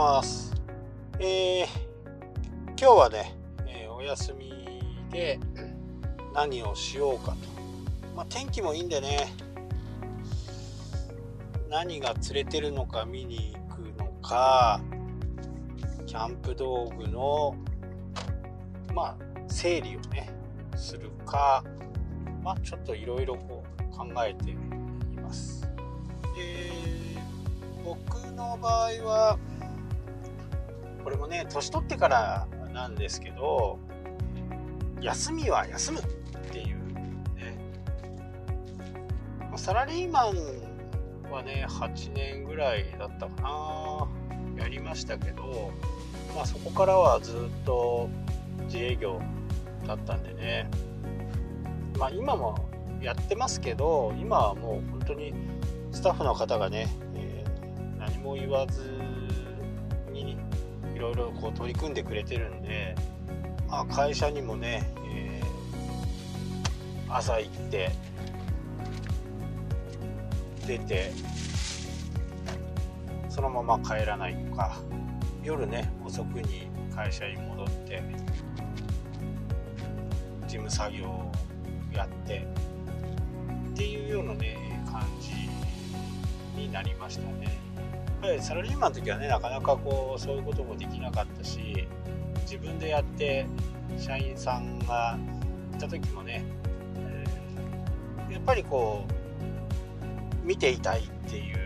ます。えー、今日はね、えー、お休みで何をしようかと。まあ、天気もいいんでね、何が釣れてるのか見に行くのか、キャンプ道具の、まあ、整理をね、するか、まあ、ちょっといろいろこう考えています。で僕の場合はこれもね年取ってからなんですけど休みは休むっていうね。サラリーマンはね8年ぐらいだったかな。やりましたけどまあそこからはずっと自営業だったんでね。まあ今もやってますけど今はもう本当にスタッフの方がね、えー、何も言わずろいろこう取り組んでくれてるんで、まあ、会社にもね、えー、朝行って出てそのまま帰らないとか夜ね遅くに会社に戻って事務作業をやってっていうようなね感じになりましたね。ぱりサラリーマンの時はねなかなかこうそういうこともできなかったし自分でやって社員さんがいた時もね、えー、やっぱりこう見ていたいっていう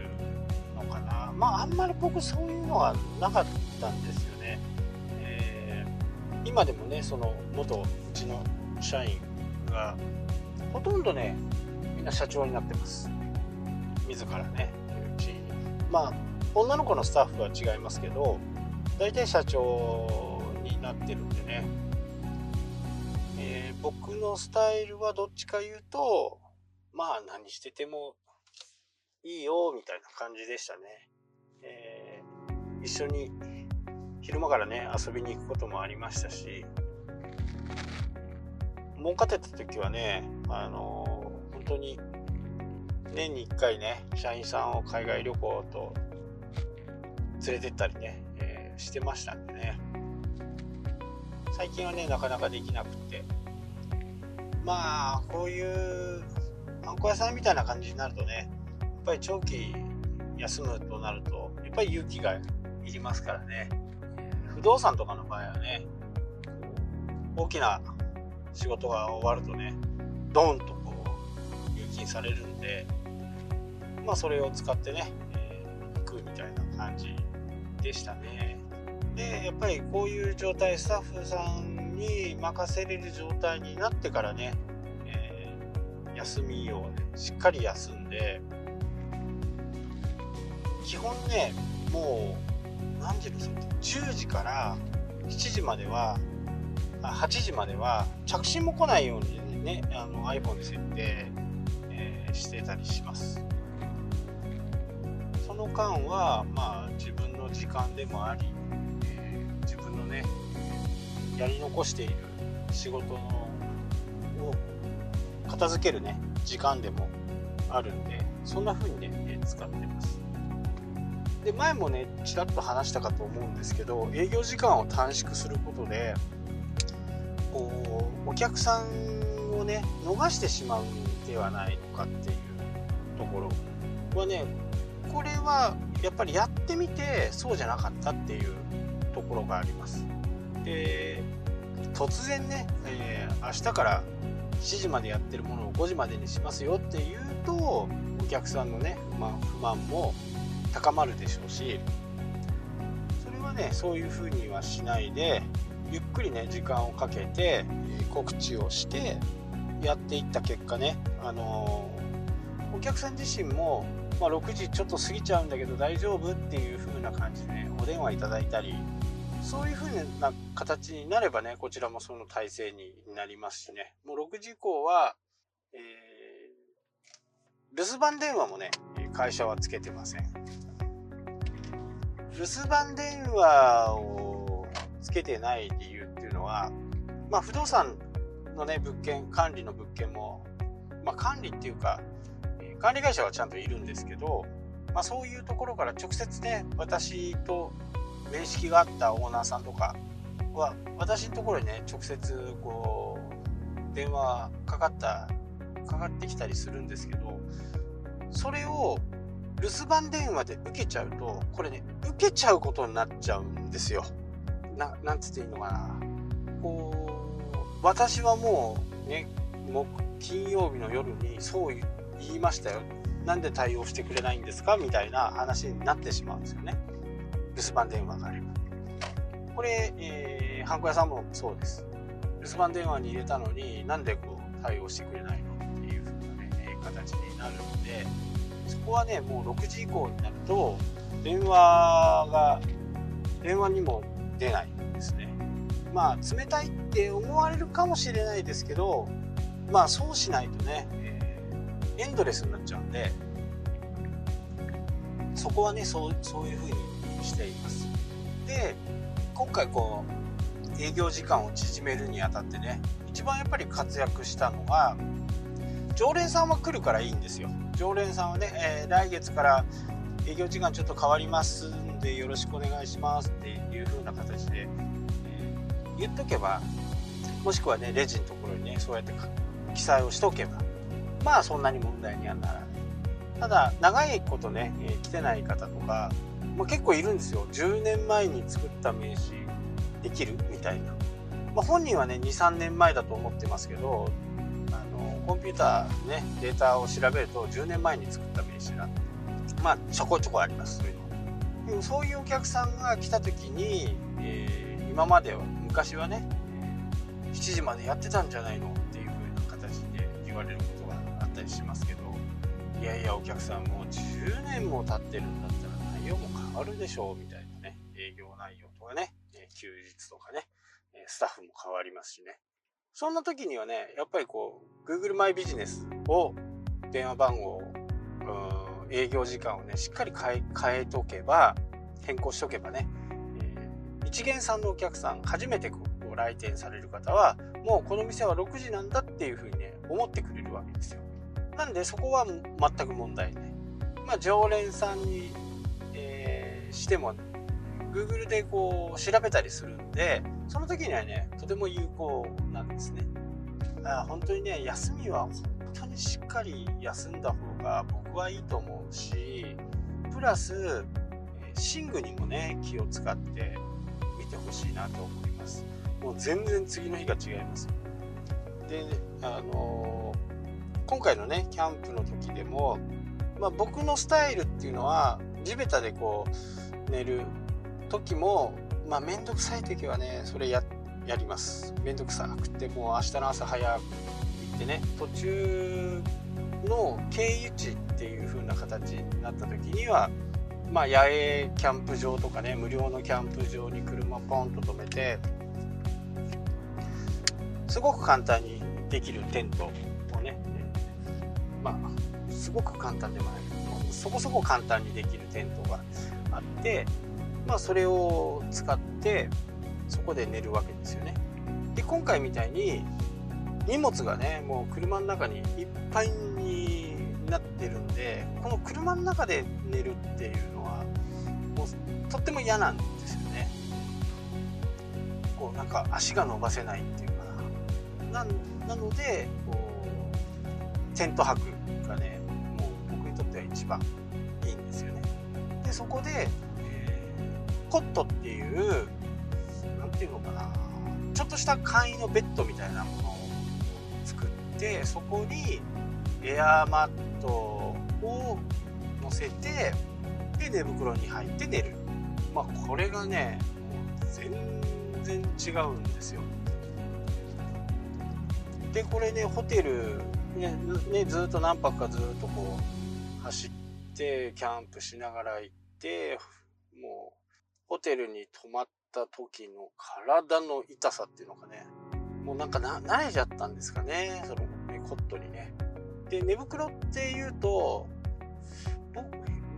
のかな。まああんまり僕そういうのはなかったんですよね。えー、今でもねその元うちの社員がほとんどねみんな社長になってます。自らねうち。まあ女の子のスタッフは違いますけど大体社長になってるんでね、えー、僕のスタイルはどっちか言うとまあ何しててもいいよみたいな感じでしたね、えー、一緒に昼間からね遊びに行くこともありましたし儲かってた時はねあの本当に年に1回ね社員さんを海外旅行と連れてったりね、えー、してましたんでね。最近はねなかなかできなくて。まあこういうあんこ屋さんみたいな感じになるとねやっぱり長期休むとなるとやっぱり勇気がいりますからね。不動産とかの場合はね大きな仕事が終わるとねドーンとこう入金されるんでまあそれを使ってね、えー、行くみたいな感じでしたね。でやっぱりこういう状態スタッフさんに任せれる状態になってからね、えー、休みをねしっかり休んで基本ねもう何時ですか10時から7時までは8時までは着信も来ないようにねあの iPhone で設定、えー、してたりします。その間はまあ自分の時間でもあり、えー、自分のねやり残している仕事のを片付けるね時間でもあるんでそんな風にね使ってます。で前もねちらっと話したかと思うんですけど営業時間を短縮することでこうお客さんをね逃してしまうんではないのかっていうところはねこれはやっぱりやってみてそうじゃなかったっていうところがあります。で突然ね、えー、明日から7時までやってるものを5時までにしますよっていうとお客さんのね不満不満も高まるでしょうしそれはねそういうふうにはしないでゆっくりね時間をかけて告知をしてやっていった結果ね、あのー、お客さん自身も、まあ、6時ちょっと過ぎちゃうんだけど大丈夫っていう風な感じで、ね、お電話いただいたりそういう風な形になればねこちらもその体制になりますしね。もう6時以降は、えー、留守番電話もね会社はつけてません。留守番電話をつけてない理由っていうのは、まあ、不動産のね物件管理の物件も、まあ、管理っていうか管理会社はちゃんといるんですけど、まあ、そういうところから直接ね私と面識があったオーナーさんとかは私のところにね直接こう電話かかったかかってきたりするんですけどそれを留守番電話で受けちゃうとこれね受けちゃうことになっちゃうんですよ。ななんつっていいのかなこう私はもうね木金曜日の夜にそう言言いましたよ。なんで対応してくれないんですか？みたいな話になってしまうんですよね。留守番電話があれば。これ、えー、ハンコ屋さんもそうです。留守番電話に入れたのになんでこう対応してくれないの？っていう風なね形になるのでそこはねもう6時以降になると電話が電話にも出ないんですね。まあ冷たいって思われるかもしれないですけどまあそうしないとね、エンドレスになっちゃうんでそこはねそうそういう風にしています。で今回こう営業時間を縮めるにあたってね一番やっぱり活躍したのが常連さんは来るからいいんですよ。常連さんはね、えー、来月から営業時間ちょっと変わりますんでよろしくお願いしますっていう風な形で、えー、言っとけばもしくはねレジのところにねそうやって記載をしとけばまあそんなに問題にはならない。ただ長いことね、えー、来てない方とか、まあ、結構いるんですよ。10年前に作った名刺できるみたいな、まあ、本人はね23年前だと思ってますけどあのコンピューターねデータを調べると10年前に作った名刺なんでまあちょこちょこあります。そういうのでもそういうお客さんが来た時に、えー、今までは昔はね7時までやってたんじゃないのっていう風な形で言われることりしますけどいやいやお客さんもう10年も経ってるんだったら内容も変わるでしょうみたいなね営業内容とかね休日とかねスタッフも変わりますしね。そんな時にはねやっぱりこう Google マイビジネスを電話番号営業時間をねしっかり変えとけば変更しとけばね、一元さんのお客さん初めてこう来店される方はもうこの店は6時なんだっていうふうにね思ってくれるわけですよ。なんでそこは全く問題ない。まあ常連さんに、えー、しても Google でこう調べたりするんでその時にはねとても有効なんですね。あ本当にね休みは本当にしっかり休んだ方が僕はいいと思うしプラス寝具にもね気を使って見てほしいなと思います。もう全然次の日が違います。であの、今回のねキャンプの時でも、まあ、僕のスタイルっていうのは地べたでこう寝る時もまあ面倒くさい時はねそれややります。面倒くさくてもう明日の朝早く行ってね途中の経由地っていう風な形になった時にはまあ、野営キャンプ場とかね無料のキャンプ場に車ポンと止めてすごく簡単にできるテントまあすごく簡単でもないけどそこそこ簡単にできるテントがあってまあそれを使ってそこで寝るわけですよね。で今回みたいに荷物がねもう車の中にいっぱいになってるんでこの車の中で寝るっていうのはもうとっても嫌なんですよね。こうなんか足が伸ばせないっていうかな。なのでこうテント泊がねもう僕にとっては一番いいんですよね。でそこで、えー、コットっていう何ていうのかなちょっとした簡易のベッドみたいなものを作ってそこにエアーマットを乗せてで寝袋に入って寝る。まあこれがねもう全然違うんですよ。でこれねホテルねねずっと何泊かずっとこう走ってキャンプしながら行ってもうホテルに泊まった時の体の痛さっていうのがねもうなんかな慣れちゃったんですかねそのねコットにね。で寝袋っていうと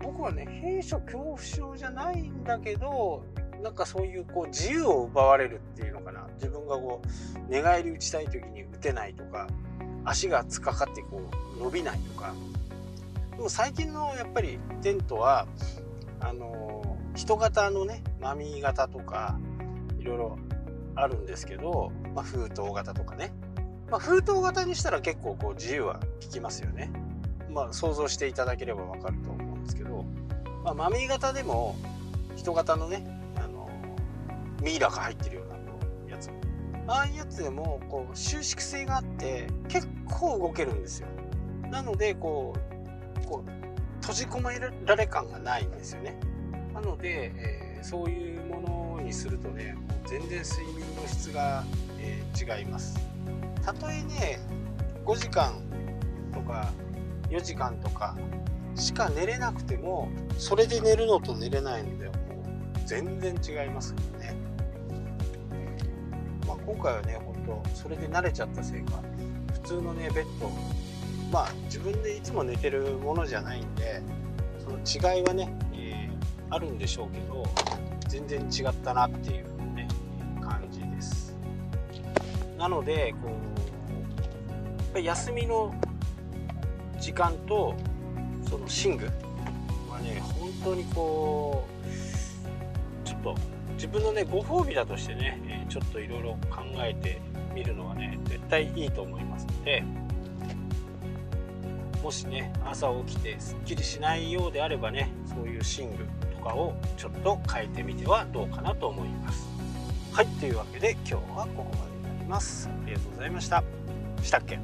僕はね閉所恐怖症じゃないんだけどなんかそういうこう自由を奪われるっていうのかな。自分がこう寝返り打ちたい時に打てないとか。足がつかかってこう伸びないとか。でも最近のやっぱりテントはあの人型のねマミー型とかいろいろあるんですけど、まあ、封筒型とかね、まあ、封筒型にしたら結構こう自由は利きますよね。まあ、想像していただければわかると思うんですけど、まあ、マミー型でも人型のねあのミイラが入ってるよああいうやつでもこう収縮性があって結構動けるんですよ。なのでこうこう閉じ込められ感がないんですよね。なので、えー、そういうものにするとね全然睡眠の質が、えー、違います。たとえね5時間とか4時間とかしか寝れなくてもそれで寝るのと寝れないのではもう全然違いますよね、今回はね本当それで慣れちゃったせいか普通のねベッドまあ自分でいつも寝てるものじゃないんでその違いはね、えー、あるんでしょうけど全然違ったなっていうね感じです。なのでこう休みの時間とその寝具はね本当にこうちょっと自分のねご褒美だとしてね、ちょっといろいろ考えてみるのはね絶対いいと思いますのでもしね朝起きてすっきりしないようであればねそういう寝具とかをちょっと変えてみてはどうかなと思います。はいというわけで今日はここまでになります。ありがとうございました。したっけ？